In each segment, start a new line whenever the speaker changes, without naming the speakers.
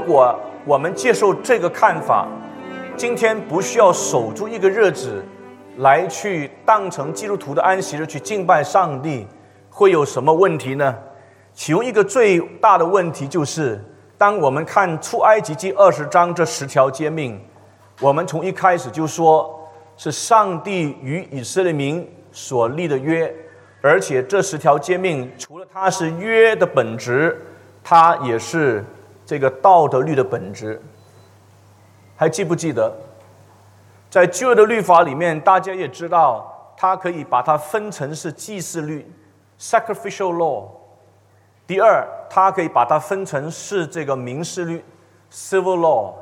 如果我们接受这个看法，今天不需要守住一个日子，来去当成基督徒的安息日去敬拜上帝，会有什么问题呢？其中一个最大的问题就是，当我们看出埃及记二十章这十条诫命，我们从一开始就说是上帝与以色列民所立的约，而且这十条诫命除了它是约的本质，它也是这个道德律的本质。还记不记得，在旧的律法里面，大家也知道，它可以把它分成是祭祀律 （sacrificial law）。第二，它可以把它分成是这个民事律 （civil law），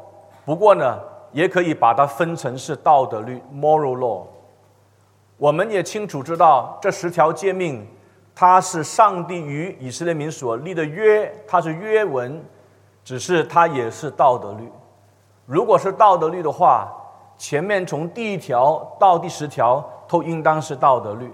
不过呢，也可以把它分成是道德律 （moral law）。我们也清楚知道，这十条诫命，它是上帝与以色列民所立的约，它是约文，只是它也是道德律。如果是道德律的话，前面从第一条到第十条都应当是道德律。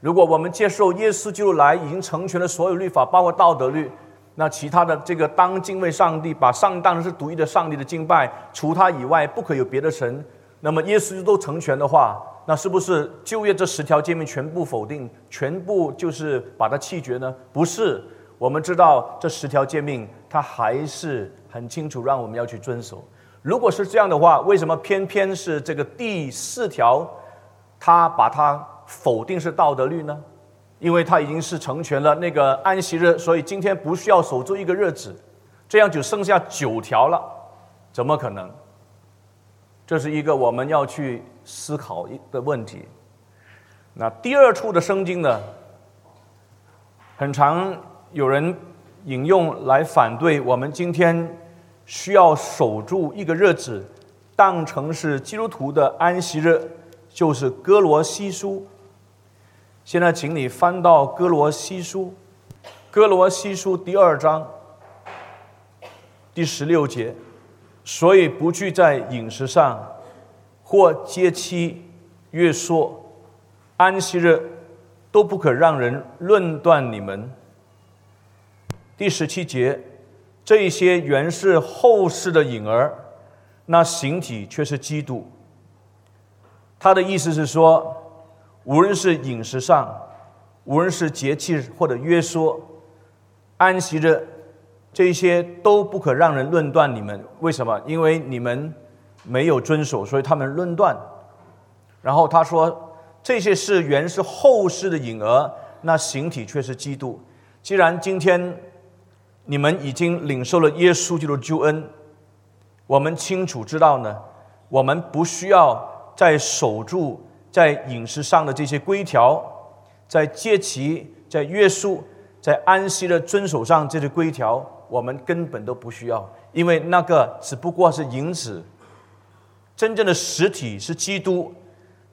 如果我们接受耶稣就来，已经成全了所有律法，包括道德律，那其他的这个当敬畏上帝，把上当然是独一的上帝的敬拜，除他以外不可有别的神。那么耶稣都成全的话，那是不是旧约这十条诫命全部否定，全部就是把它弃绝呢？不是，我们知道这十条诫命，它还是很清楚让我们要去遵守。如果是这样的话，为什么偏偏是这个第四条，他把它？否定是道德律呢？因为他已经是成全了那个安息日，所以今天不需要守住一个日子，这样就剩下九条了，怎么可能？这是一个我们要去思考的问题。那第二处的圣经呢，很长有人引用来反对我们今天需要守住一个日子，当成是基督徒的安息日，就是哥罗西书。现在，请你翻到《哥罗西书》，《哥罗西书》第二章第十六节，所以不惧在饮食上，或节期、月朔、安息日，都不可让人论断你们。第十七节，这些原是后世的影儿，那形体却是基督。他的意思是说。无论是饮食上，无论是节气或者约束、安息日，这些都不可让人论断你们。为什么？因为你们没有遵守，所以他们论断。然后他说，这些是原是后世的影儿，那形体却是基督。既然今天你们已经领受了耶稣基督的救恩，我们清楚知道呢，我们不需要再守住。在饮食上的这些规条，在节期、在约束、在安息的遵守上这些规条，我们根本都不需要，因为那个只不过是影子，真正的实体是基督。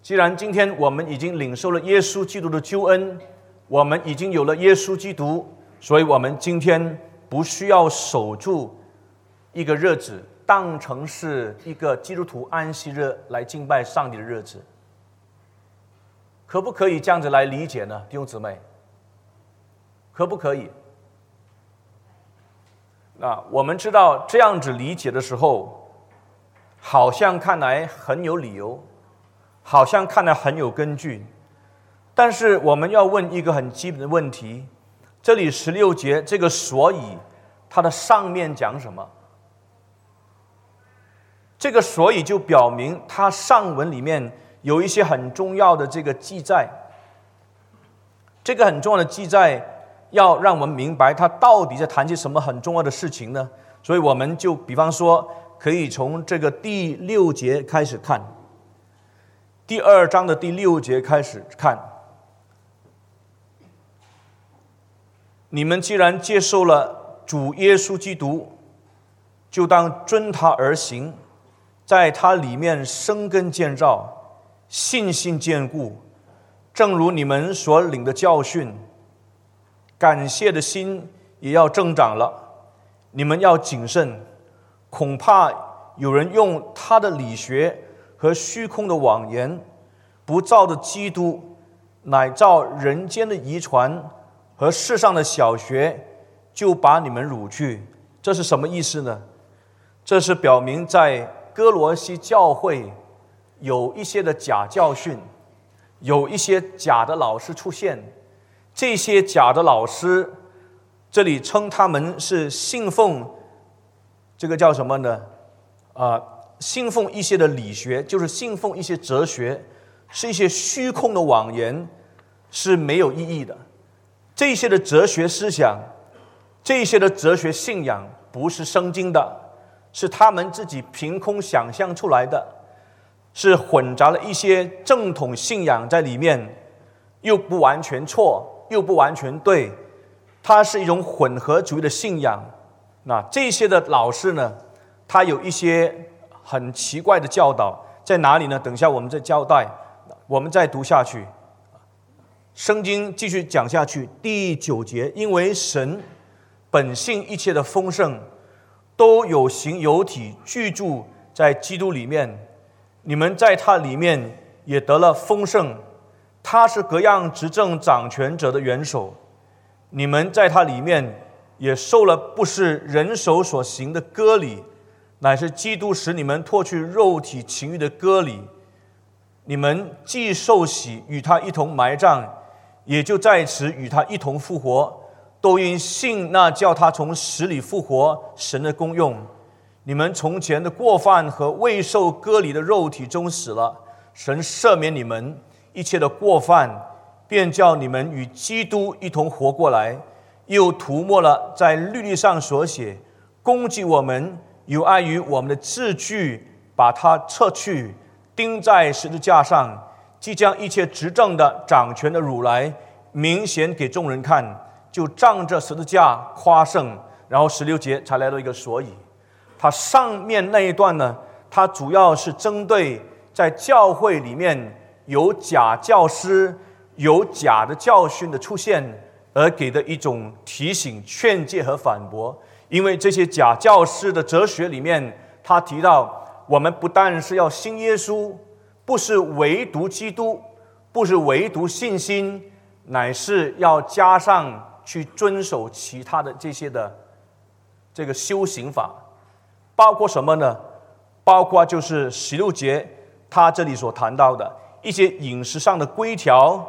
既然今天我们已经领受了耶稣基督的救恩，我们已经有了耶稣基督，所以我们今天不需要守住一个日子，当成是一个基督徒安息日来敬拜上帝的日子。可不可以这样子来理解呢，弟兄姊妹？可不可以？那我们知道这样子理解的时候，好像看来很有理由，好像看来很有根据。但是我们要问一个很基本的问题：这里十六节这个所以，它的上面讲什么？这个所以就表明它上文里面。有一些很重要的这个记载，这个很重要的记载要让我们明白它到底在谈些什么很重要的事情呢？所以我们就比方说，可以从这个第六节开始看，第二章的第六节开始看。你们既然接受了主耶稣基督，就当遵他而行，在他里面生根建造。信心坚固，正如你们所领的教训，感谢的心也要增长了。你们要谨慎，恐怕有人用他的理学和虚空的谎言，不照着基督，乃照人间的遗传和世上的小学，就把你们掳去。这是什么意思呢？这是表明在哥罗西教会有一些的假教训，有一些假的老师出现。这些假的老师，这里称他们是信奉这个叫什么呢？啊，信奉一些的理学，就是信奉一些哲学，是一些虚空的谎言，是没有意义的。这些的哲学思想，这些的哲学信仰，不是圣经的，是他们自己凭空想象出来的，是混杂了一些正统信仰在里面，又不完全错，又不完全对，它是一种混合主义的信仰。那这些的老师呢，他有一些很奇怪的教导，在哪里呢？等一下我们再交代，我们再读下去。圣经继续讲下去，第九节，因为神本性一切的丰盛，都有形有体居住在基督里面，你们在他里面也得了丰盛，他是各样执政掌权者的元首，你们在他里面也受了不是人手所行的割礼，乃是基督使你们脱去肉体情欲的割礼，你们既受洗与他一同埋葬。也就在此与他一同复活，都因信那叫他从死里复活神的功用。你们从前的过犯和未受割礼的肉体中死了，神赦免你们一切的过犯，便叫你们与基督一同活过来，又涂抹了在律例上所写攻击我们有碍于我们的字句，把它撤去，钉在十字架上。即将一切执政的掌权的如来，明显给众人看，就仗着十字架夸胜。然后十六节才来到一个所以，他上面那一段呢，它主要是针对在教会里面有假教师、有假的教训的出现而给的一种提醒、劝诫和反驳。因为这些假教师的哲学里面，他提到我们不但是要信耶稣。不是唯独基督，不是唯独信心，乃是要加上去遵守其他的这些的这个修行法，包括什么呢？包括就是十六节他这里所谈到的一些饮食上的规条，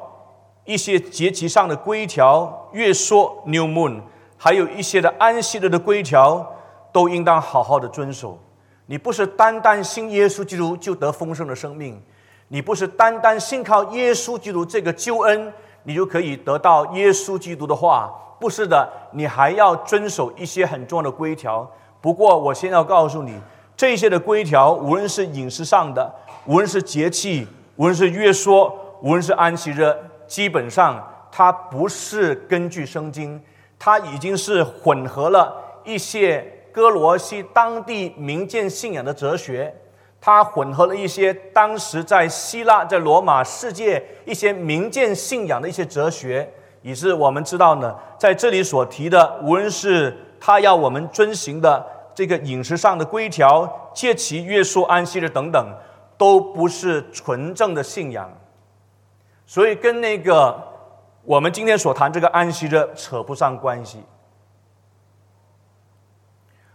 一些节期上的规条，月说 New Moon，还有一些的安息日的规条，都应当好好的遵守。你不是单单信耶稣基督就得丰盛的生命，你不是单单信靠耶稣基督这个救恩，你就可以得到耶稣基督的话，不是的，你还要遵守一些很重要的规条。不过，我先要告诉你，这些的规条，无论是饮食上的，无论是节气，无论是约说，无论是安息日，基本上它不是根据圣经，它已经是混合了一些。哥罗西当地民间信仰的哲学，它混合了一些当时在希腊、在罗马世界一些民间信仰的一些哲学，以致我们知道呢，在这里所提的，无论是他要我们遵循的这个饮食上的规条、借其约束安息日等等，都不是纯正的信仰，所以跟那个我们今天所谈这个安息日扯不上关系。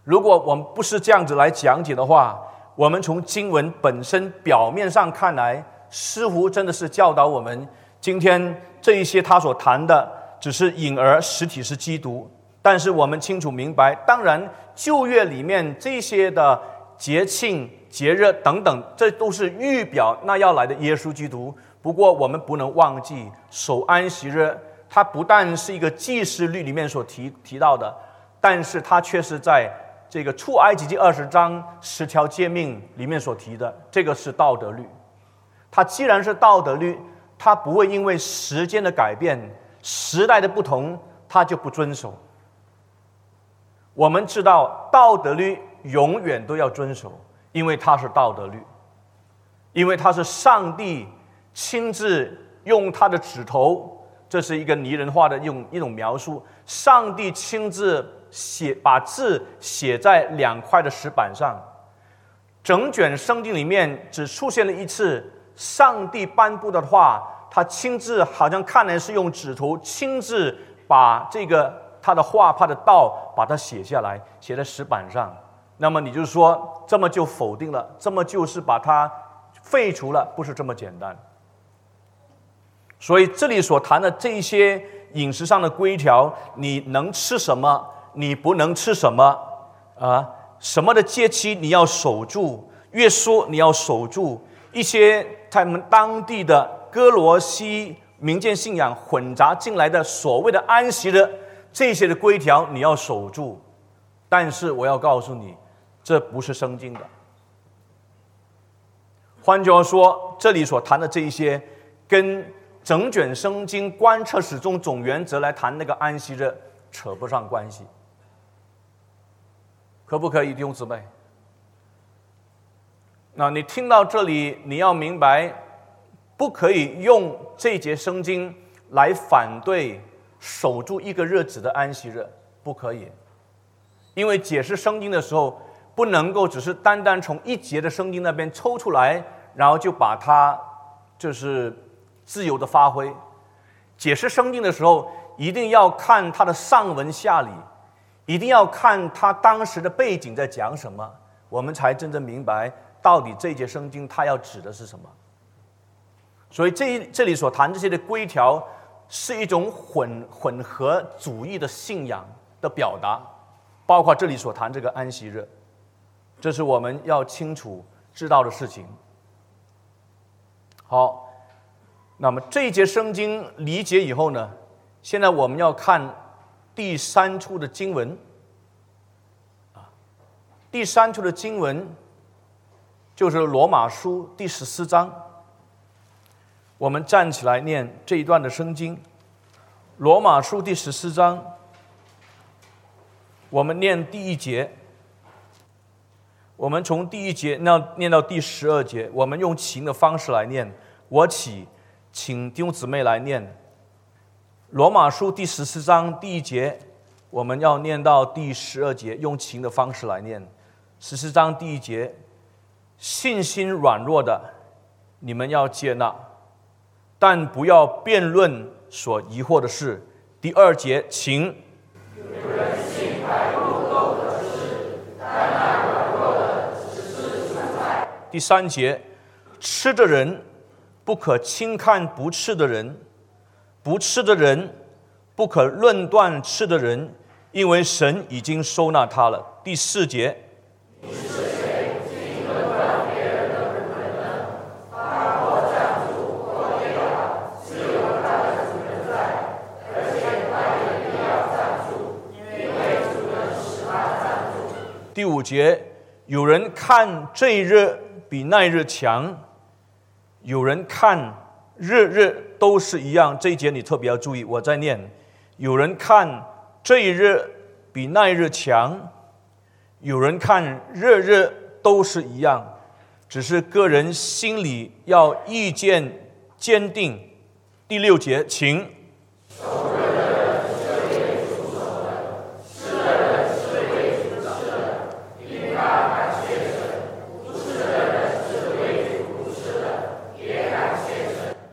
如果我们不是这样子来讲解的话，我们从经文本身表面上看来，似乎真的是教导我们，今天这一些他所谈的只是隐而实体是基督。但是我们清楚明白，当然旧约里面这些的节庆、节日等等，这都是预表那要来的耶稣基督。不过我们不能忘记守安息日，它不但是一个祭祀律里面所提提到的，但是它却是在。这个出埃及记二十章十条诫命里面所提的，这个是道德律。它既然是道德律，它不会因为时间的改变、时代的不同，它就不遵守。我们知道道德律永远都要遵守，因为它是道德律，因为它是上帝亲自用他的指头，这是一个拟人化的用一种描述，上帝亲自。写把字写在两块的石板上，整卷圣经里面只出现了一次上帝颁布的话，他亲自好像看来是用纸头亲自把这个他的画、他的道把它写下来，写在石板上。那么你就说这么就否定了，这么就是把它废除了，不是这么简单。所以这里所谈的这些饮食上的规条，你能吃什么，你不能吃什么啊？什么的节期你要守住，约书你要守住，一些他们当地的哥罗西民间信仰混杂进来的所谓的安息日，这些的规条你要守住。但是我要告诉你，这不是圣经的。换句话说，这里所谈的这一些跟。整卷圣经观测始终总原则来谈那个安息日，扯不上关系，可不可以，弟兄姊妹？那你听到这里，你要明白，不可以用这节圣经来反对守住一个日子的安息日，不可以，因为解释圣经的时候，不能够只是单单从一节的圣经那边抽出来，然后就把它就是。自由的发挥，解释圣经的时候，一定要看它的上文下理，一定要看他当时的背景在讲什么，我们才真正明白到底这节圣经它要指的是什么。所以这这里所谈这些的规条，是一种混混合主义的信仰的表达，包括这里所谈这个安息日，这是我们要清楚知道的事情。好。那么这一节圣经理解以后呢，现在我们要看第三处的经文，啊，第三处的经文就是罗马书第十四章。我们站起来念这一段的圣经，罗马书第十四章，我们念第一节，我们从第一节那念到第十二节，我们用琴的方式来念，我起。请弟兄姊妹来念《罗马书》第十四章第一节，我们要念到第十二节，用情的方式来念。十四章第一节，信心软弱的，你们要接纳，但不要辩论所疑惑的事。第二节，情。第三节，吃的人。不可轻看不吃的人，不吃的人不可论断吃的人，因为神已经收纳他了。第四节。第五节，有人看这一日比那一日强。有人看日日都是一样，这一节你特别要注意。我在念，有人看这一日比那一日强，有人看日日都是一样，只是个人心里要意见坚定。第六节，请。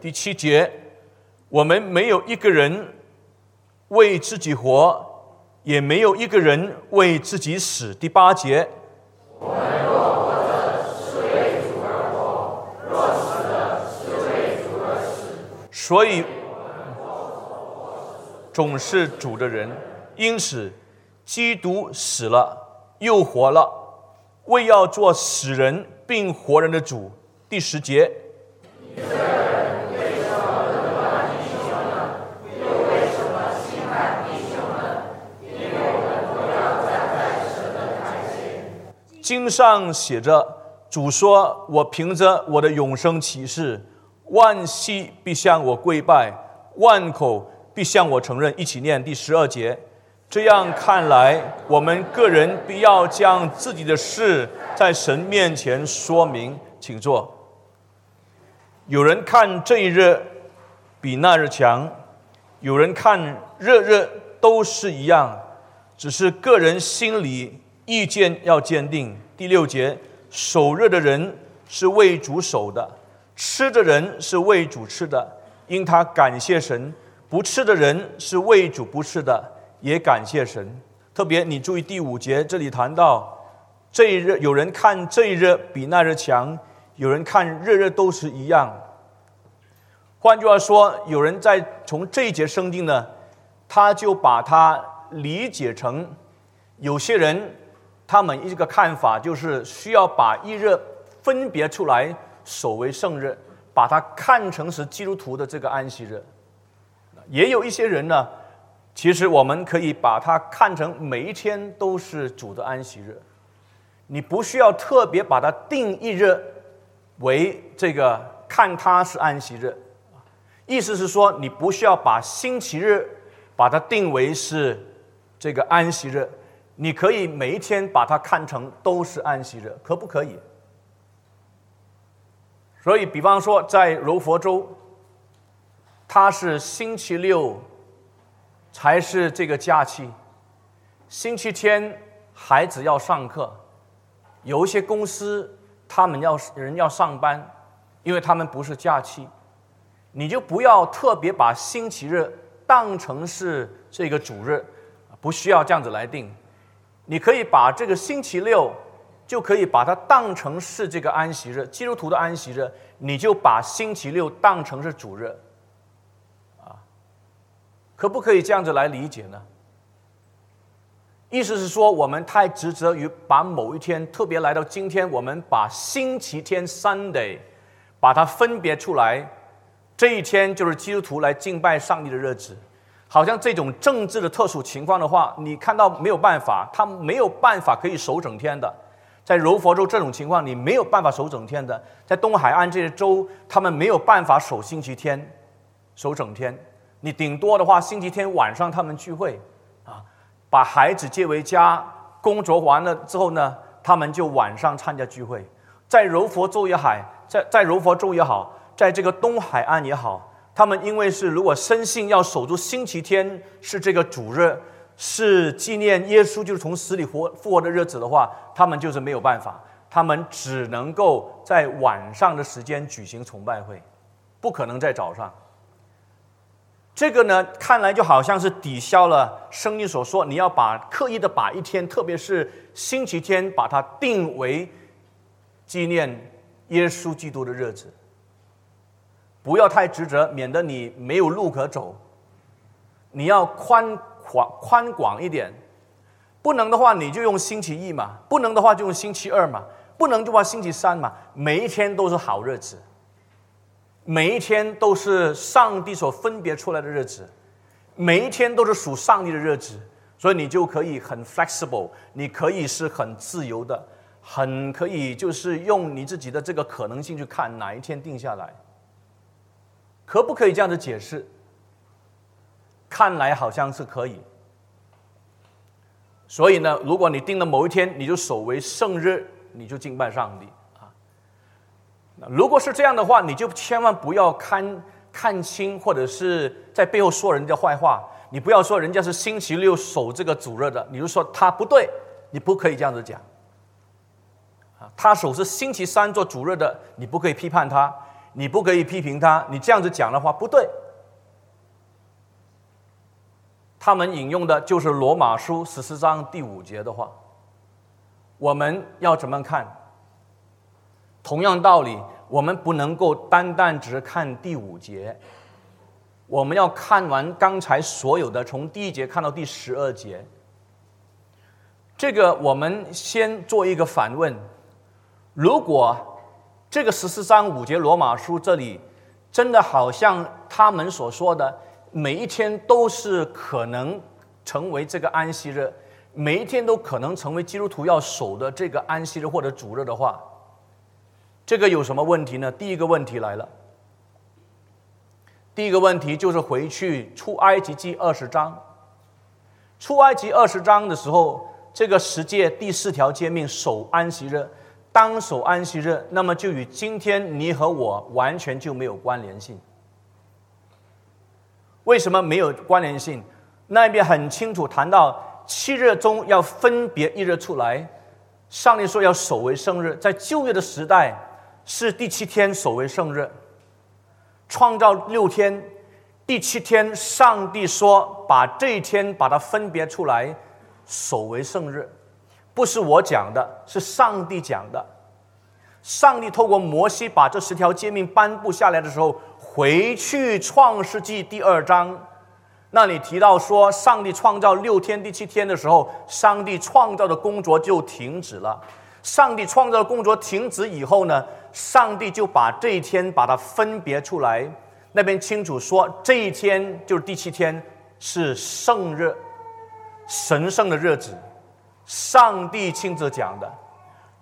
第七节，我们没有一个人为自己活，也没有一个人为自己死。第八节，我们若活着是为主而活，若死了是为主而死。所以，总是主的人。因此，基督死了又活了，为要做死人并活人的主。第十节。经上写着：“主说，我凭着我的永生启示，万膝必向我跪拜，万口必向我承认。”一起念第十二节。这样看来，我们个人必要将自己的事在神面前说明。请坐。有人看这一日比那日强，有人看日日都是一样，只是个人心里。意见要坚定。第六节，守热的人是为主守的，吃的人是为主吃的，因他感谢神；不吃的人是为主不吃的，也感谢神。特别你注意第五节，这里谈到这一日有人看这一日比那日强，有人看热热都是一样。换句话说，有人在从这一节圣经呢，他就把它理解成，有些人他们一个看法就是需要把一日分别出来，守为圣日，把它看成是基督徒的这个安息日。也有一些人呢，其实我们可以把它看成每一天都是主的安息日，你不需要特别把它定一日为这个看它是安息日。意思是说，你不需要把星期日把它定为是这个安息日，你可以每一天把它看成都是安息日，可不可以？所以，比方说在柔佛州，它是星期六才是这个假期，星期天孩子要上课，有一些公司他们要人要上班，因为他们不是假期。你就不要特别把星期日当成是这个主日，不需要这样子来定。你可以把这个星期六，就可以把它当成是这个安息日，基督徒的安息日，你就把星期六当成是主日，啊，可不可以这样子来理解呢？意思是说，我们太执着于把某一天，特别来到今天，我们把星期天 Sunday 把它分别出来。这一天就是基督徒来敬拜上帝的日子，好像这种政治的特殊情况的话，你看到没有办法，他没有办法可以守整天的。在柔佛州这种情况，你没有办法守整天的。在东海岸这些州，他们没有办法守星期天，守整天。你顶多的话，星期天晚上他们聚会，啊，把孩子接回家，工作完了之后呢，他们就晚上参加聚会。在柔佛州也好，在在柔佛州也好。在这个东海岸也好，他们因为是如果深信要守住星期天是这个主日，是纪念耶稣就是从死里活复活的日子的话，他们就是没有办法，他们只能够在晚上的时间举行崇拜会，不可能在早上。这个呢，看来就好像是抵消了圣经所说，你要把刻意的把一天，特别是星期天，把它定为纪念耶稣基督的日子。不要太执着，免得你没有路可走。你要宽广宽广一点，不能的话你就用星期一嘛，不能的话就用星期二嘛，不能就话星期三嘛。每一天都是好日子，每一天都是上帝所分别出来的日子，每一天都是属上帝的日子，所以你就可以很 flexible，你可以是很自由的，很可以就是用你自己的这个可能性去看哪一天定下来。可不可以这样的解释？看来好像是可以。所以呢，如果你定了某一天，你就守为圣日，你就敬拜上帝啊。如果是这样的话，你就千万不要看看清，或者是在背后说人家坏话。你不要说人家是星期六守这个主日的，你就说他不对，你不可以这样子讲。啊，他守是星期三做主日的，你不可以批判他。你不可以批评他，你这样子讲的话不对。他们引用的就是罗马书十四章第五节的话。我们要怎么看？同样道理，我们不能够单单只看第五节，我们要看完刚才所有的，从第一节看到第十二节。这个我们先做一个反问：如果。这个十四章五节罗马书这里，真的好像他们所说的，每一天都是可能成为这个安息日，每一天都可能成为基督徒要守的这个安息日或者主日的话，这个有什么问题呢？第一个问题来了，第一个问题就是回去出埃及记二十章，出埃及二十章的时候，这个十诫第四条诫命守安息日。当守安息日，那么就与今天你和我完全就没有关联性。为什么没有关联性？那边很清楚谈到七日中要分别一日出来。上帝说要守为圣日，在旧约的时代是第七天守为圣日，创造六天，第七天上帝说把这一天把它分别出来守为圣日。不是我讲的，是上帝讲的。上帝透过摩西把这十条诫命颁布下来的时候，回去创世纪第二章，那里提到说，上帝创造六天第七天的时候，上帝创造的工作就停止了。上帝创造的工作停止以后呢，上帝就把这一天把它分别出来，那边清楚说，这一天就是第七天是圣日，神圣的日子，上帝亲自讲的。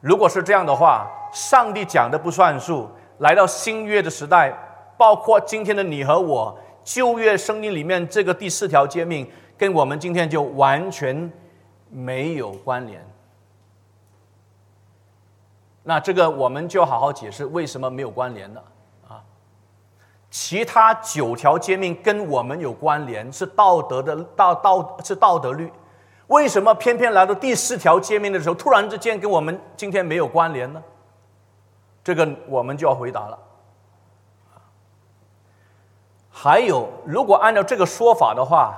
如果是这样的话，上帝讲的不算数。来到新约的时代，包括今天的你和我，旧约圣经里面这个第四条诫命，跟我们今天就完全没有关联。那这个我们就好好解释为什么没有关联了啊？其他九条诫命跟我们有关联，是道德的道道是道德律。为什么偏偏来到第四条界面的时候，突然之间跟我们今天没有关联呢？这个我们就要回答了。还有，如果按照这个说法的话，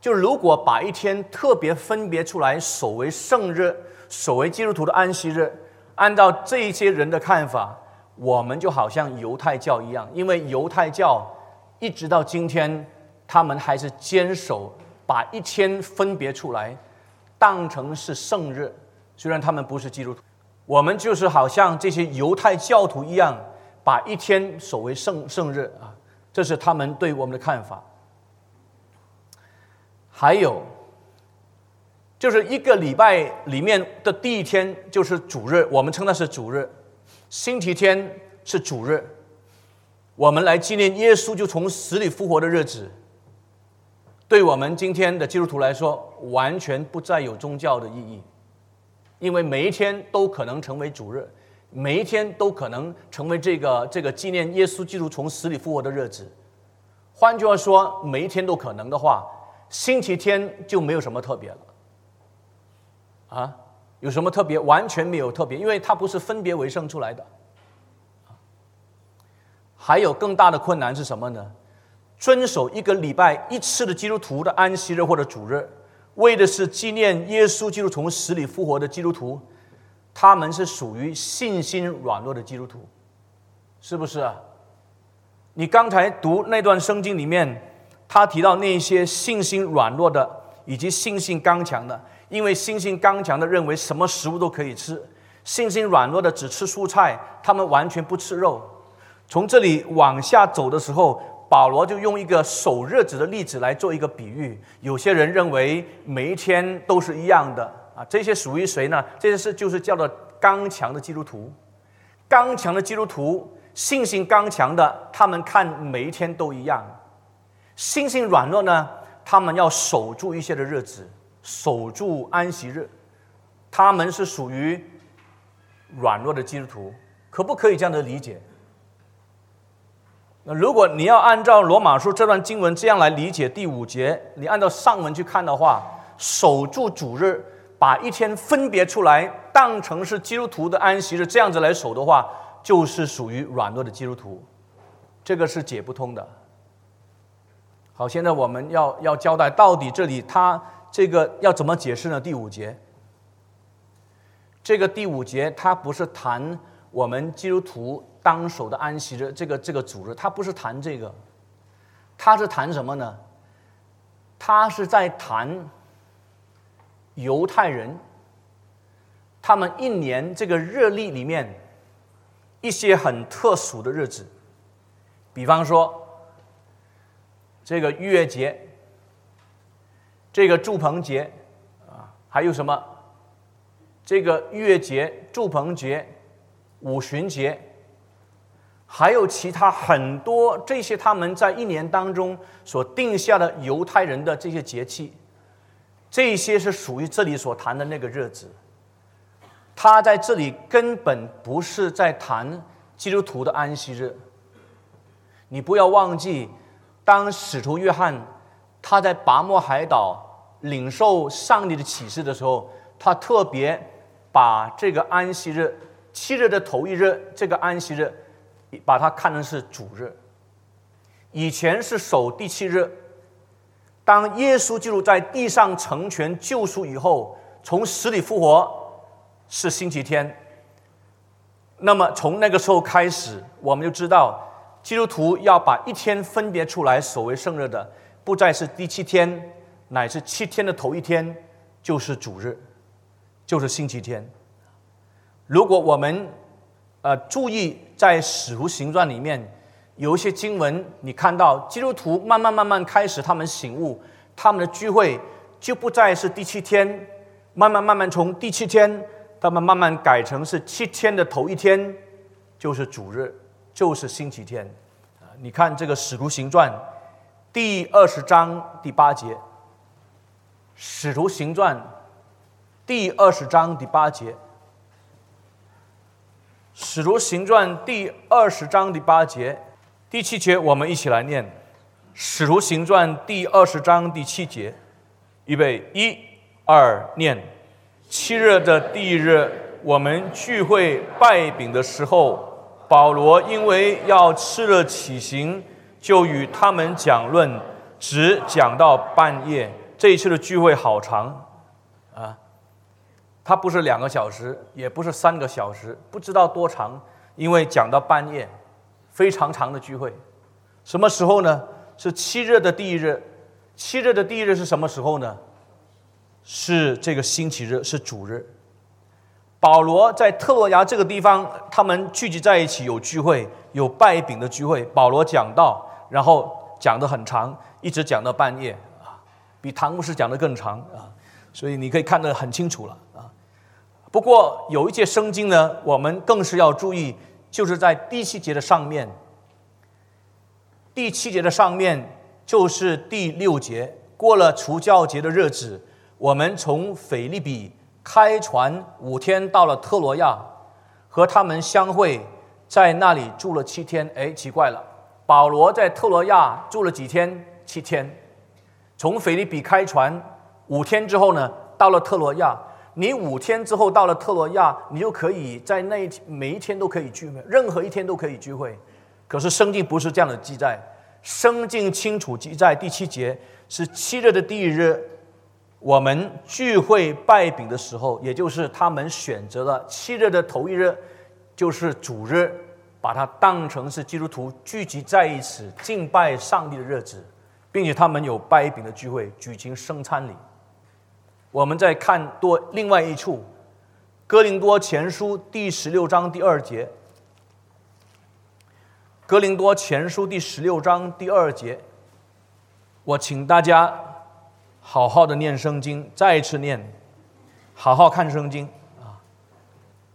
就如果把一天特别分别出来，守为圣日，守为基督徒的安息日，按照这一些人的看法，我们就好像犹太教一样，因为犹太教一直到今天，他们还是坚守。把一天分别出来，当成是圣日，虽然他们不是基督徒，我们就是好像这些犹太教徒一样，把一天守为圣圣日啊，这是他们对我们的看法。还有，就是一个礼拜里面的第一天就是主日，我们称它是主日；星期天是主日，我们来纪念耶稣就从死里复活的日子。对我们今天的基督徒来说，完全不再有宗教的意义，因为每一天都可能成为主日，每一天都可能成为这个这个纪念耶稣基督从死里复活的日子。换句话说，每一天都可能的话，星期天就没有什么特别了。啊，有什么特别？完全没有特别，因为它不是分别为圣出来的。还有更大的困难是什么呢？遵守一个礼拜一次的基督徒的安息日或者主日，为的是纪念耶稣基督从死里复活的基督徒，他们是属于信心软弱的基督徒，是不是啊？你刚才读那段圣经里面，他提到那些信心软弱的以及信心刚强的，因为信心刚强的认为什么食物都可以吃，信心软弱的只吃蔬菜，他们完全不吃肉。从这里往下走的时候。保罗就用一个守日子的例子来做一个比喻。有些人认为每一天都是一样的啊，这些属于谁呢？这些是就是叫做刚强的基督徒。刚强的基督徒，信心刚强的，他们看每一天都一样；信心软弱呢，他们要守住一些的日子，守住安息日。他们是属于软弱的基督徒，可不可以这样的理解？那如果你要按照罗马书这段经文这样来理解第五节，你按照上文去看的话，守住主日，把一天分别出来当成是基督徒的安息日，这样子来守的话，就是属于软弱的基督徒，这个是解不通的。好，现在我们要要交代到底这里他这个要怎么解释呢？第五节，这个第五节它不是谈我们基督徒。当守的安息日，这个这个组织，他不是谈这个，他是谈什么呢？他是在谈犹太人，他们一年这个日历里面一些很特殊的日子，比方说这个逾越节，这个祝棚节啊，还有什么？这个逾越节、祝棚节、五旬节。还有其他很多这些他们在一年当中所定下的犹太人的这些节气，这些是属于这里所谈的那个日子。他在这里根本不是在谈基督徒的安息日。你不要忘记，当使徒约翰他在拔摩海岛领受上帝的启示的时候，他特别把这个安息日七日的头一日这个安息日。把它看成是主日。以前是守第七日，当耶稣基督在地上成全救赎以后，从死里复活，是星期天。那么从那个时候开始，我们就知道基督徒要把一天分别出来守为圣日的，不再是第七天，乃是七天的头一天，就是主日，就是星期天。如果我们呃注意在使徒行传里面有一些经文，你看到基督徒慢慢慢慢开始他们醒悟，他们的聚会就不再是第七天，慢慢慢慢从第七天。他们慢慢改成是七天的头一天，就是主日，就是星期天。啊，你看这个《使徒行传》第二十章第八节，《使徒行传》第二十章第八节，《使徒行传》第二十章第八节，第七节，我们一起来念《使徒行传》第二十章第七节，预备，一、二，念。七日的第一日，我们聚会拜饼的时候，保罗因为要吃了起行，就与他们讲论，只讲到半夜。这一次的聚会好长，他不是两个小时，也不是三个小时，不知道多长，因为讲到半夜，非常长的聚会。什么时候呢？是七日的第一日。七日的第一日是什么时候呢？是这个星期日，是主日。保罗在特洛亚这个地方，他们聚集在一起有聚会，有拜饼的聚会。保罗讲道，然后讲的很长，一直讲到半夜啊，比唐牧师讲的更长啊，所以你可以看得很清楚了。不过有一节圣经呢，我们更是要注意，就是在第七节的上面。第七节的上面就是第六节，过了除教节的日子。我们从腓利比开船五天到了特罗亚，和他们相会，在那里住了七天。哎，奇怪了，保罗在特罗亚住了几天？七天。从腓利比开船五天之后呢，到了特罗亚。你五天之后到了特罗亚，你就可以在那一天每一天都可以聚会，任何一天都可以聚会。可是圣经不是这样的记载，圣经清楚记载第七节是七日的第一日。我们聚会拜饼的时候，也就是他们选择了七日的头一日，就是主日，把它当成是基督徒聚集在一起敬拜上帝的日子，并且他们有拜饼的聚会，举行圣餐礼。我们再看多另外一处，《哥林多前书》第十六章第二节，《哥林多前书》第十六章第二节，我请大家。好好的念圣经，再一次念，好好看圣经啊！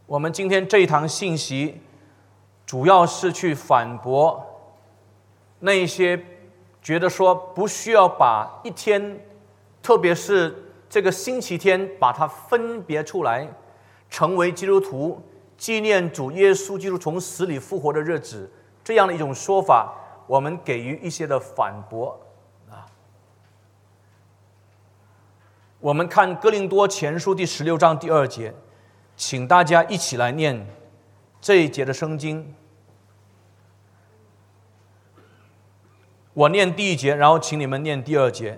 我们今天这一堂信息，主要是去反驳那些觉得说不需要把一天，特别是这个星期天，把它分别出来，成为基督徒纪念主耶稣基督从死里复活的日子这样的一种说法，我们给予一些的反驳啊。我们看《哥林多前书》第十六章第二节，请大家一起来念这一节的圣经。我念第一节，然后请你们念第二节。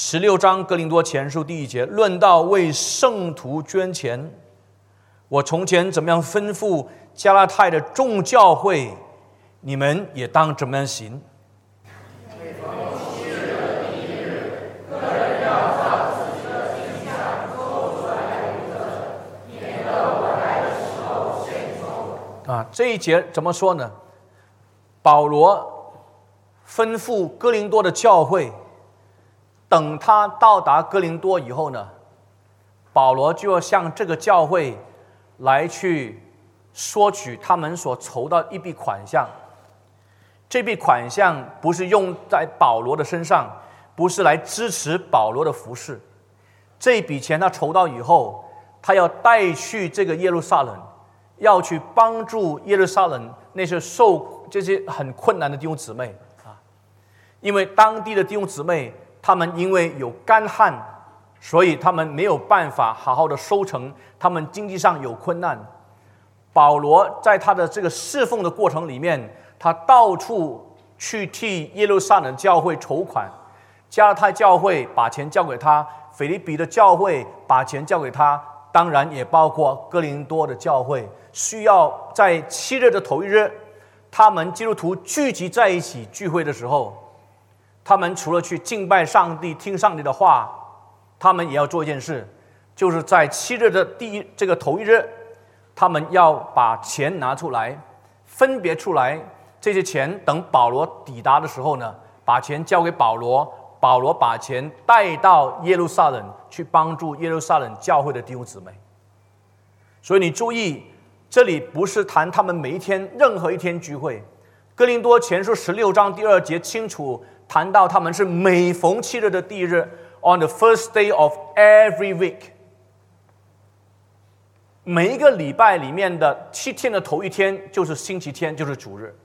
十六章《哥林多前书》第一节论到为圣徒捐钱，我从前怎么样吩咐加拉太的众教会，你们也当怎么样行。啊，这一节怎么说呢？保罗吩咐哥林多的教会，等他到达哥林多以后呢，保罗就要向这个教会来去索取他们所筹到一笔款项。这笔款项不是用在保罗的身上，不是来支持保罗的服饰。这笔钱他筹到以后，他要带去这个耶路撒冷。要去帮助耶路撒冷那些受这些很困难的弟兄姊妹啊，因为当地的弟兄姊妹他们因为有干旱，所以他们没有办法好好的收成，他们经济上有困难。保罗在他的这个侍奉的过程里面，他到处去替耶路撒冷教会筹款，加拉太教会把钱交给他，腓利比的教会把钱交给他。当然也包括哥林多的教会，需要在七日的头一日，他们基督徒聚集在一起聚会的时候，他们除了去敬拜上帝、听上帝的话，他们也要做一件事，就是在七日的第一这个头一日，他们要把钱拿出来，分别出来，这些钱等保罗抵达的时候呢，把钱交给保罗。保罗把钱带到耶路撒冷去帮助耶路撒冷教会的弟兄姊妹，所以你注意，这里不是谈他们每一天任何一天聚会。哥林多前书十六章第二节清楚谈到他们是每逢七日的第一日，on the first day of every week，每一个礼拜里面的七天的头一天就是星期天，就是主日。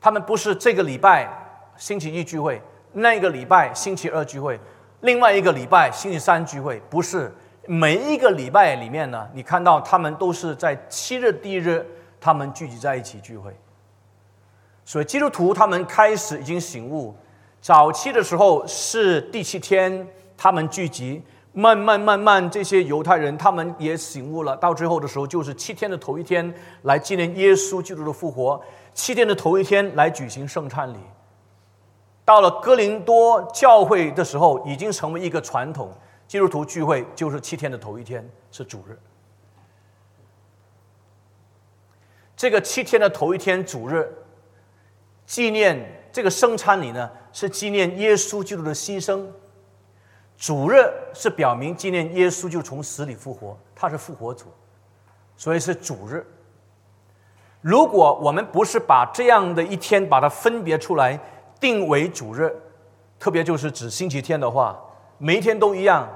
他们不是这个礼拜。星期一聚会，那个礼拜星期二聚会，另外一个礼拜星期三聚会，不是每一个礼拜里面呢？你看到他们都是在七日第一日，他们聚集在一起聚会。所以基督徒他们开始已经醒悟，早期的时候是第七天他们聚集，慢慢慢慢这些犹太人他们也醒悟了，到最后的时候就是七天的头一天来纪念耶稣基督的复活，七天的头一天来举行圣餐礼。到了哥林多教会的时候，已经成为一个传统。基督徒聚会就是七天的头一天是主日。这个七天的头一天主日，纪念这个圣餐礼呢，是纪念耶稣基督的牺牲。主日是表明纪念耶稣就从死里复活，他是复活主，所以是主日。如果我们不是把这样的一天把它分别出来。定为主日，特别就是指星期天的话，每一天都一样。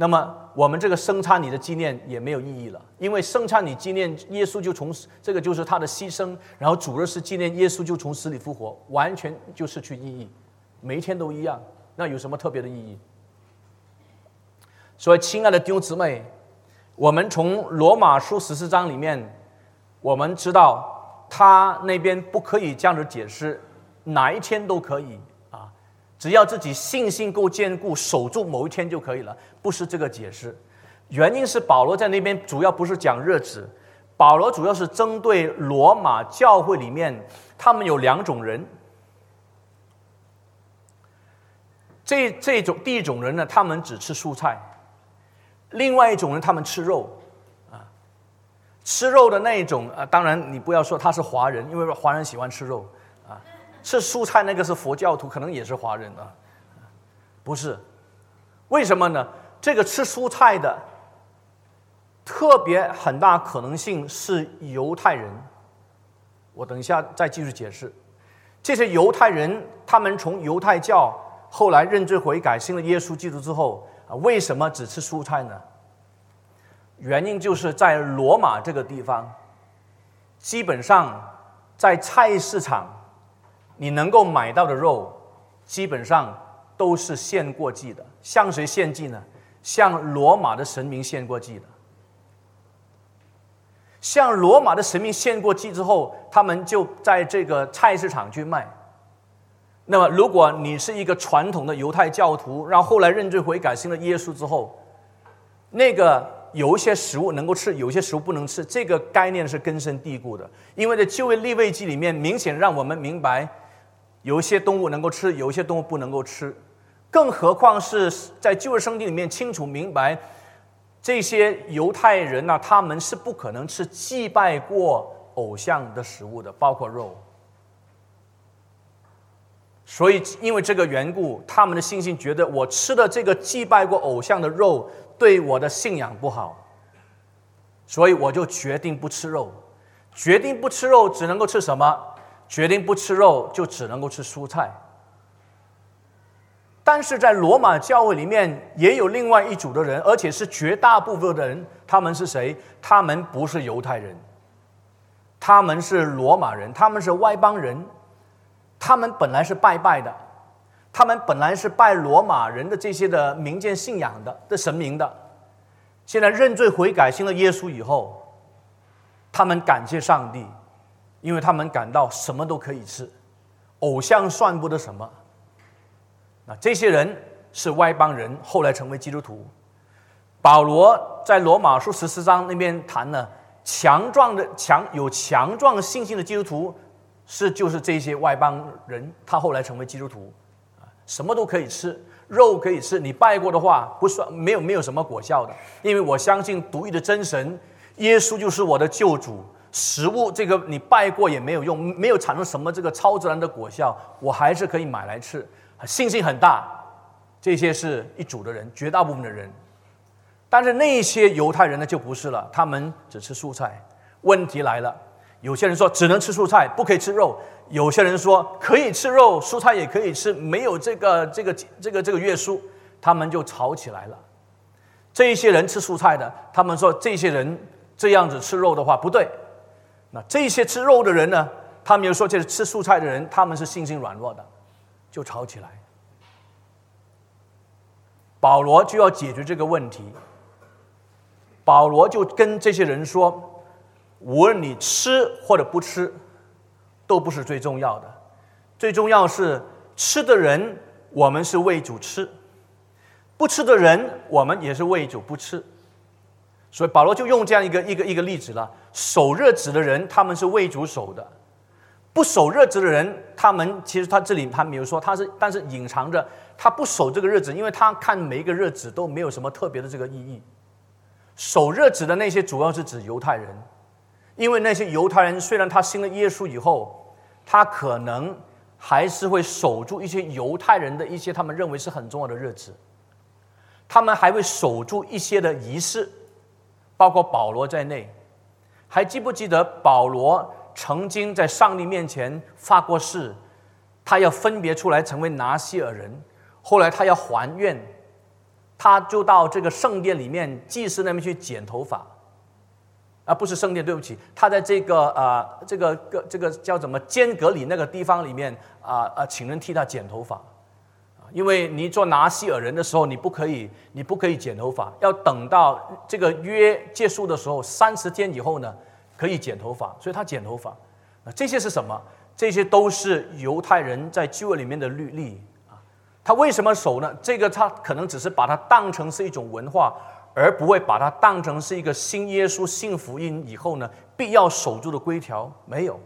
那么我们这个生餐礼的纪念也没有意义了，因为生餐礼纪念耶稣就从这个就是他的牺牲，然后主日是纪念耶稣就从死里复活，完全就失去意义。每一天都一样，那有什么特别的意义？所以，亲爱的弟兄姊妹，我们从罗马书十四章里面，我们知道他那边不可以这样子解释。哪一天都可以，只要自己信心够坚固，守住某一天就可以了。不是这个解释，原因是保罗在那边主要不是讲日子，保罗主要是针对罗马教会里面，他们有两种人。这这种第一种人呢，他们只吃蔬菜；另外一种人，他们吃肉啊。吃肉的那一种啊，当然你不要说他是华人，因为华人喜欢吃肉。吃蔬菜那个是佛教徒，可能也是华人啊，不是？为什么呢？这个吃蔬菜的，特别很大可能性是犹太人。我等一下再继续解释。这些犹太人，他们从犹太教后来认罪悔改，信了耶稣基督之后啊，为什么只吃蔬菜呢？原因就是在罗马这个地方，基本上在菜市场。你能够买到的肉，基本上都是献过祭的。向谁献祭呢？向罗马的神明献过祭的。向罗马的神明献过祭之后，他们就在这个菜市场去卖。那么，如果你是一个传统的犹太教徒，然后后来认罪悔改，信了耶稣之后，那个有一些食物能够吃，有些食物不能吃，这个概念是根深蒂固的。因为在旧约立位记里面，明显让我们明白。有一些动物能够吃，有一些动物不能够吃，更何况是在旧约圣经里面清楚明白，这些犹太人呢，他们是不可能吃祭拜过偶像的食物的，包括肉。所以因为这个缘故，他们的信心觉得我吃的这个祭拜过偶像的肉对我的信仰不好，所以我就决定不吃肉，决定不吃肉，只能够吃什么？决定不吃肉，就只能够吃蔬菜。但是在罗马教会里面，也有另外一组的人，而且是绝大部分的人。他们是谁？他们不是犹太人，他们是罗马人，他们是外邦人。他们本来是拜拜的，他们本来是拜罗马人的这些的民间信仰的的神明的。现在认罪悔改，信了耶稣以后，他们感谢上帝。因为他们感到什么都可以吃，偶像算不得什么。那这些人是外邦人，后来成为基督徒。保罗在罗马书十四章那边谈了强壮的强有强壮信心的基督徒是就是这些外邦人，他后来成为基督徒啊，什么都可以吃，肉可以吃，你拜过的话不算没有没有什么果效的，因为我相信独一的真神耶稣就是我的救主。食物这个你拜过也没有用，没有产生什么这个超自然的果效，我还是可以买来吃，信心很大。这些是一组的人，绝大部分的人。但是那些犹太人呢就不是了，他们只吃蔬菜。问题来了，有些人说只能吃蔬菜，不可以吃肉；有些人说可以吃肉，蔬菜也可以吃，没有这个这个这个这个约束，他们就吵起来了。这些人吃蔬菜的，他们说这些人这样子吃肉的话不对。这些吃肉的人呢，他们又说这是吃蔬菜的人，他们是信心软弱的，就吵起来。保罗就要解决这个问题。保罗就跟这些人说：“无论你吃或者不吃，都不是最重要的。最重要是吃的人，我们是为主吃；不吃的人，我们也是为主不吃。所以保罗就用这样一个一个一个例子了：守日子的人，他们是为主守的；不守日子的人，他们其实他这里他没有说他是，但是隐藏着他不守这个日子，因为他看每一个日子都没有什么特别的这个意义。”守日子的那些主要是指犹太人，因为那些犹太人虽然他信了耶稣以后，他可能还是会守住一些犹太人的一些他们认为是很重要的日子，他们还会守住一些的仪式，包括保罗在内。还记不记得保罗曾经在上帝面前发过誓，他要分别出来成为拿西尔人，后来他要还愿。他就到这个圣殿里面，祭司那边去剪头发，啊，不是圣殿，对不起，他在这个呃，这个个这个叫什么？间隔里那个地方里面啊啊，请人替他剪头发，因为你做拿西尔人的时候，你不可以，你不可以剪头发，要等到这个约结束的时候，三十天以后呢，可以剪头发，所以他剪头发，啊，这些是什么？这些都是犹太人在旧约里面的律例。他为什么守呢？这个他可能只是把它当成是一种文化，而不会把它当成是一个新耶稣、信福音以后呢必要守住的规条。没有，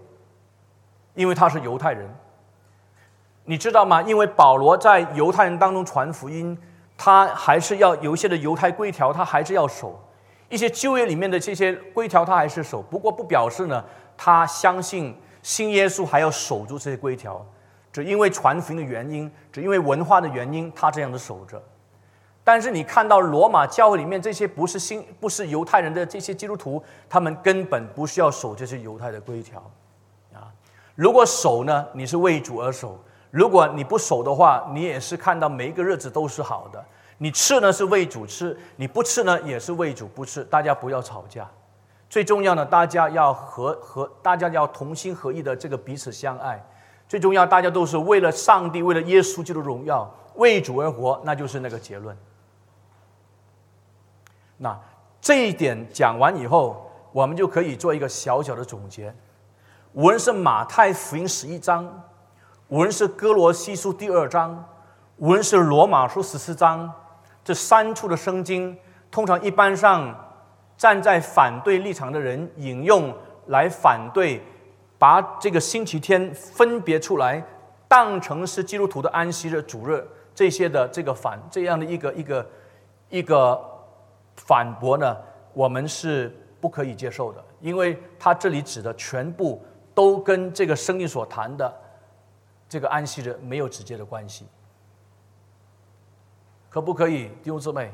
因为他是犹太人，你知道吗？因为保罗在犹太人当中传福音，他还是要有一些的犹太规条，他还是要守一些旧约里面的这些规条，他还是守。不过不表示呢，他相信信耶稣还要守住这些规条。只因为传福音的原因，只因为文化的原因，他这样的守着。但是你看到罗马教会里面这些不是新不是犹太人的这些基督徒，他们根本不需要守这些犹太的规条啊。如果守呢，你是为主而守；如果你不守的话，你也是看到每一个日子都是好的。你吃呢是为主吃，你不吃呢也是为主不吃。大家不要吵架，最重要的，大家要和和大家要同心合意的这个彼此相爱。最重要，大家都是为了上帝，为了耶稣基督荣耀，为主而活，那就是那个结论。那这一点讲完以后，我们就可以做一个小小的总结。无论是马太福音十一章，无论是哥罗西书第二章，无论是罗马书十四章，这三处的圣经，通常一般上站在反对立场的人引用来反对。把这个星期天分别出来，当成是基督徒的安息日、主日这些的这个反这样的一个一个一个反驳呢，我们是不可以接受的，因为他这里指的全部都跟这个圣经所谈的这个安息日没有直接的关系，可不可以弟兄姊妹？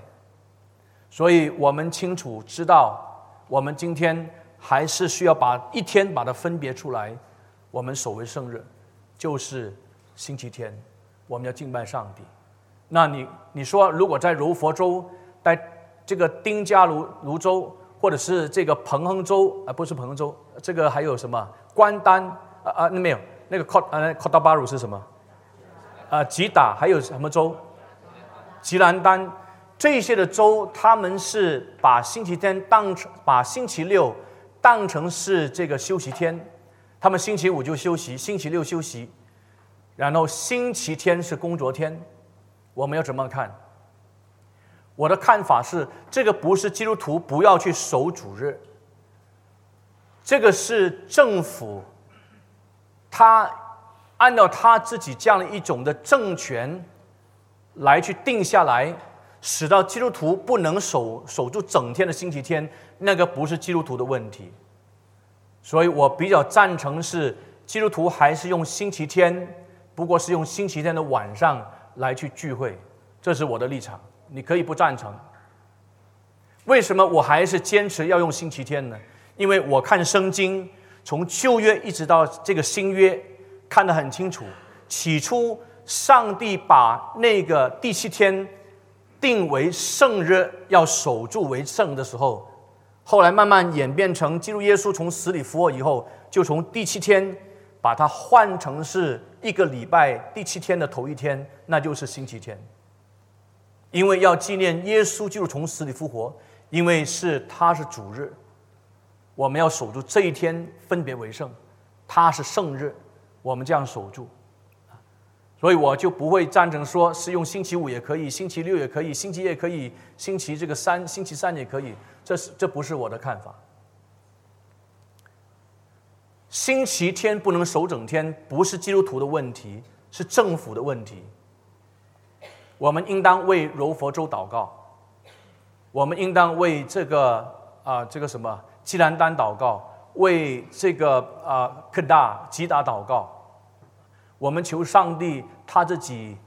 所以我们清楚知道，我们今天。还是需要把一天把它分别出来，我们所谓圣日，就是星期天，我们要敬拜上帝。那你你说，如果在柔佛州，在这个丁加卢泸州，或者是这个彭亨州啊，不是彭亨州，这个还有什么关丹啊啊，那没有那个科呃科达巴鲁是什么？啊，吉打还有什么州？吉兰丹这些的州，他们是把星期天当成把星期六。当成是这个休息天，他们星期五就休息，星期六休息，然后星期天是工作天。我们要怎么看？我的看法是，这个不是基督徒不要去守主日，这个是政府他按照他自己这样的一种的政权来去定下来，使到基督徒不能守守住整天的星期天，那个不是基督徒的问题。所以我比较赞成是基督徒还是用星期天，不过是用星期天的晚上来去聚会，这是我的立场。你可以不赞成，为什么我还是坚持要用星期天呢？因为我看圣经，从旧约一直到这个新约，看得很清楚。起初，上帝把那个第七天定为圣日，要守住为圣的时候，后来慢慢演变成，基督耶稣从死里复活以后，就从第七天把它换成是一个礼拜第七天的头一天，那就是星期天。因为要纪念耶稣就是从死里复活，因为是他是主日，我们要守住这一天分别为圣，他是圣日，我们这样守住，所以我就不会赞成说是用星期五也可以，星期六也可以，星期也可以，星期这个三星期三也可以，这是这不是我的看法。星期天不能守整天，不是基督徒的问题，是政府的问题。我们应当为柔佛州祷告，我们应当为这个啊这个什么基兰丹祷告，为这个啊克大吉达祷告。我们求上帝他自己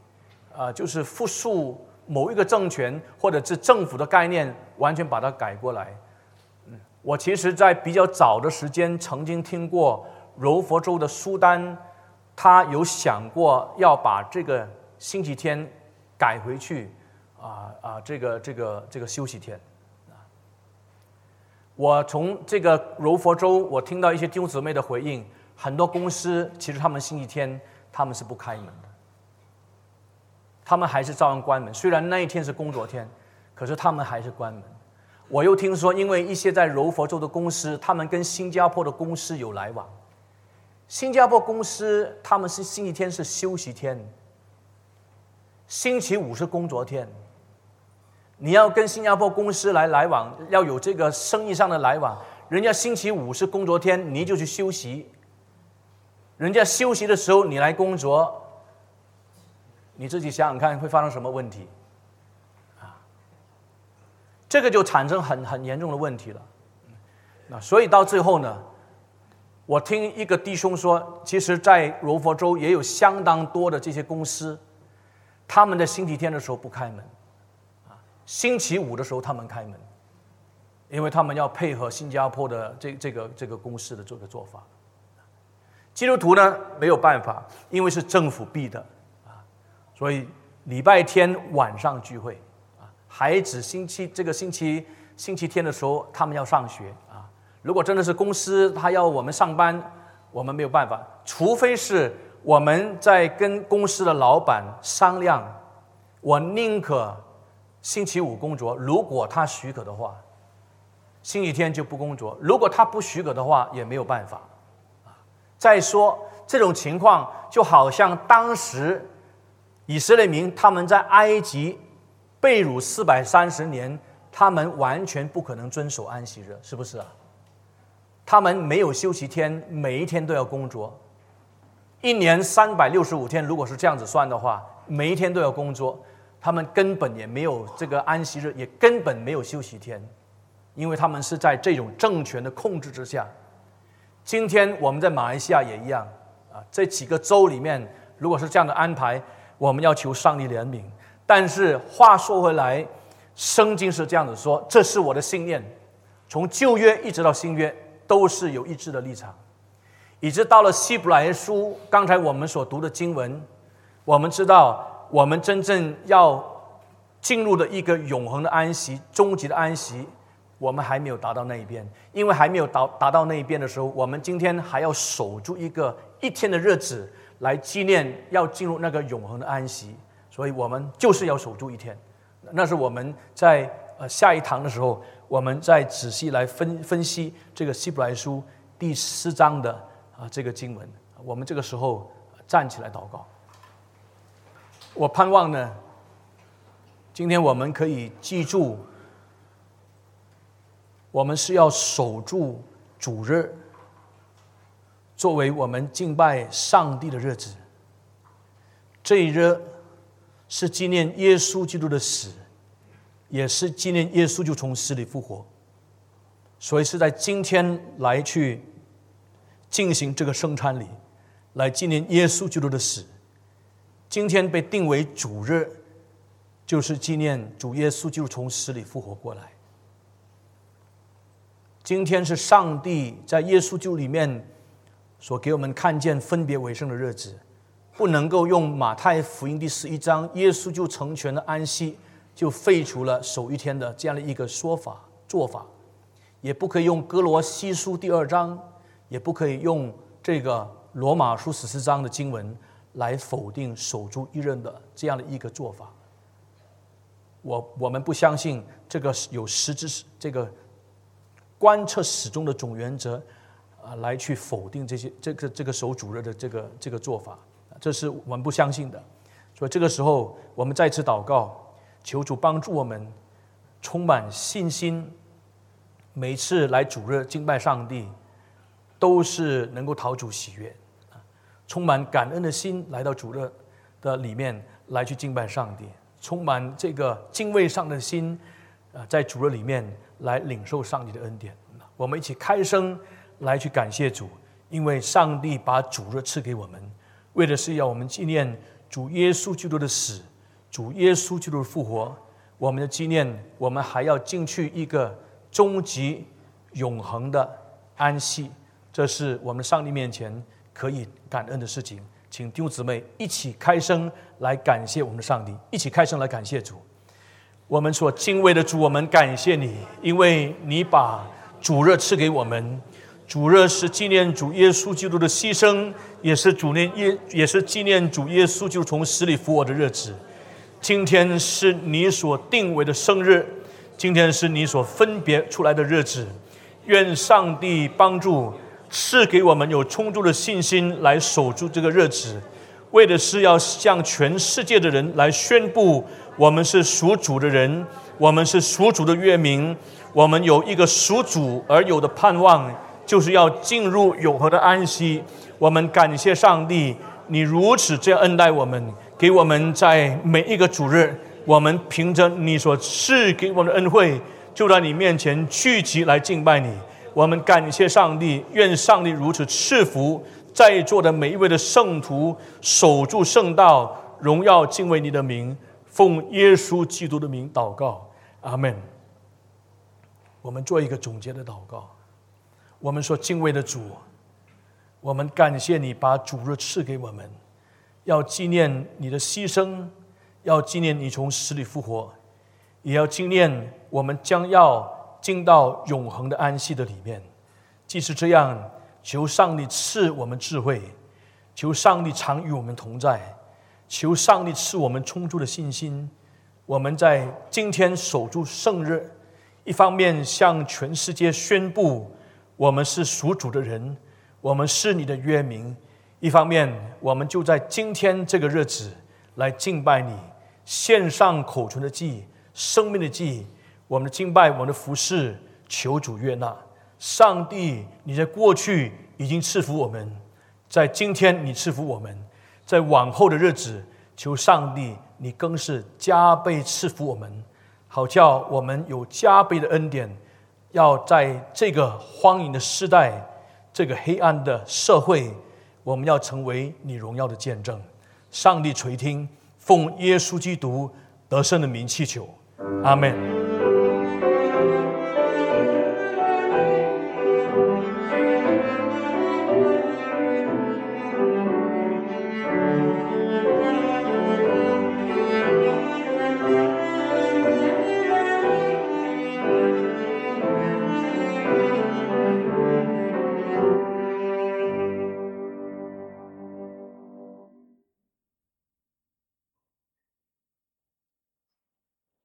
啊，就是复述某一个政权或者是政府的概念，完全把它改过来。嗯，我其实，在比较早的时间曾经听过柔佛州的苏丹，他有想过要把这个星期天。改回去，啊啊，这个这个这个休息天，我从这个柔佛州，我听到一些弟兄姊妹的回应，很多公司其实他们星期天他们是不开门的，他们还是照样关门，虽然那一天是工作天，可是他们还是关门。我又听说，因为一些在柔佛州的公司，他们跟新加坡的公司有来往，新加坡公司他们是星期天是休息天。星期五是工作天，你要跟新加坡公司来来往，要有这个生意上的来往。人家星期五是工作天，你就去休息。人家休息的时候，你来工作，你自己想想看会发生什么问题？啊，这个就产生很很严重的问题了。那所以到最后呢，我听一个弟兄说，其实，在柔佛州也有相当多的这些公司。他们在星期天的时候不开门，星期五的时候他们开门，因为他们要配合新加坡的这这个这个公司的这个做法。基督徒呢没有办法，因为是政府逼的，啊，所以礼拜天晚上聚会，啊，孩子星期这个星期星期天的时候他们要上学，啊，如果真的是公司他要我们上班，我们没有办法，除非是。我们在跟公司的老板商量，我宁可星期五工作，如果他许可的话，星期天就不工作。如果他不许可的话，也没有办法。再说这种情况，就好像当时以色列民他们在埃及被掳四百三十年，他们完全不可能遵守安息日，是不是啊？他们没有休息天，每一天都要工作。一年三百六十五天，如果是这样子算的话，每一天都要工作，他们根本也没有这个安息日，也根本没有休息天，因为他们是在这种政权的控制之下。今天我们在马来西亚也一样啊，这几个州里面，如果是这样的安排，我们要求上帝怜悯。但是话说回来，圣经是这样子说，这是我的信念，从旧约一直到新约，都是有一致的立场。以致到了希伯来书，刚才我们所读的经文，我们知道，我们真正要进入的一个永恒的安息、终极的安息，我们还没有达到那一边。因为还没有达达到那一边的时候，我们今天还要守住一个一天的日子来纪念要进入那个永恒的安息，所以我们就是要守住一天。那是我们在呃下一堂的时候，我们再仔细来分分析这个希伯来书第四章的。啊，这个经文，我们这个时候站起来祷告。我盼望呢，今天我们可以记住，我们是要守住主日，作为我们敬拜上帝的日子。这一日是纪念耶稣基督的死，也是纪念耶稣就从死里复活，所以是在今天来去进行这个圣餐礼，来纪念耶稣基督的死。今天被定为主日，就是纪念主耶稣就从死里复活过来。今天是上帝在耶稣就里面所给我们看见分别为圣的日子。不能够用马太福音第十一章耶稣就成全了安息，就废除了守一天的这样的一个说法做法，也不可以用哥罗西书第二章，也不可以用这个罗马书十四章的经文来否定守住一任的这样的一个做法。我我们不相信这个有实质这个观测始终的总原则啊，来去否定这些这个这个守主任的这个这个做法。这是我们不相信的，所以这个时候我们再次祷告，求主帮助我们充满信心。每次来主日敬拜上帝，都是能够讨主喜悦，充满感恩的心来到主日的里面来去敬拜上帝，充满这个敬畏上的心啊，在主日里面来领受上帝的恩典。我们一起开声来去感谢主，因为上帝把主日赐给我们。为的是要我们纪念主耶稣基督的死，主耶稣基督的复活。我们的纪念，我们还要进去一个终极永恒的安息。这是我们上帝面前可以感恩的事情。请弟兄姊妹一起开声来感谢我们的上帝，一起开声来感谢主。我们所敬畏的主，我们感谢你，因为你把主热赐给我们。主日是纪念主耶稣基督的牺牲，也是主念耶，也是纪念主耶稣基督从死里复活的日子。今天是你所定为的生日，今天是你所分别出来的日子。愿上帝帮助赐给我们有充足的信心来守住这个日子，为的是要向全世界的人来宣布，我们是属主的人，我们是属主的月民，我们有一个属主而有的盼望。就是要进入永恒的安息。我们感谢上帝，你如此这样恩待我们，给我们在每一个主日，我们凭着你所赐给我们的恩惠，就在你面前聚集来敬拜你。我们感谢上帝，愿上帝如此赐福在座的每一位的圣徒，守住圣道，荣耀敬畏你的名，奉耶稣基督的名祷告，阿门。我们做一个总结的祷告。我们所敬畏的主，我们感谢你把主日赐给我们，要纪念你的牺牲，要纪念你从死里复活，也要纪念我们将要进到永恒的安息的里面。即使这样，求上帝赐我们智慧，求上帝常与我们同在，求上帝赐我们充足的信心。我们在今天守住圣日，一方面向全世界宣布。我们是属主的人，我们是你的约名。一方面，我们就在今天这个日子来敬拜你，献上口唇的祭、生命的祭。我们的敬拜，我们的服侍，求主悦纳。上帝，你在过去已经赐福我们，在今天你赐福我们，在往后的日子，求上帝你更是加倍赐福我们，好叫我们有加倍的恩典。要在这个荒淫的时代，这个黑暗的社会，我们要成为你荣耀的见证。上帝垂听，奉耶稣基督得胜的名祈求，阿门。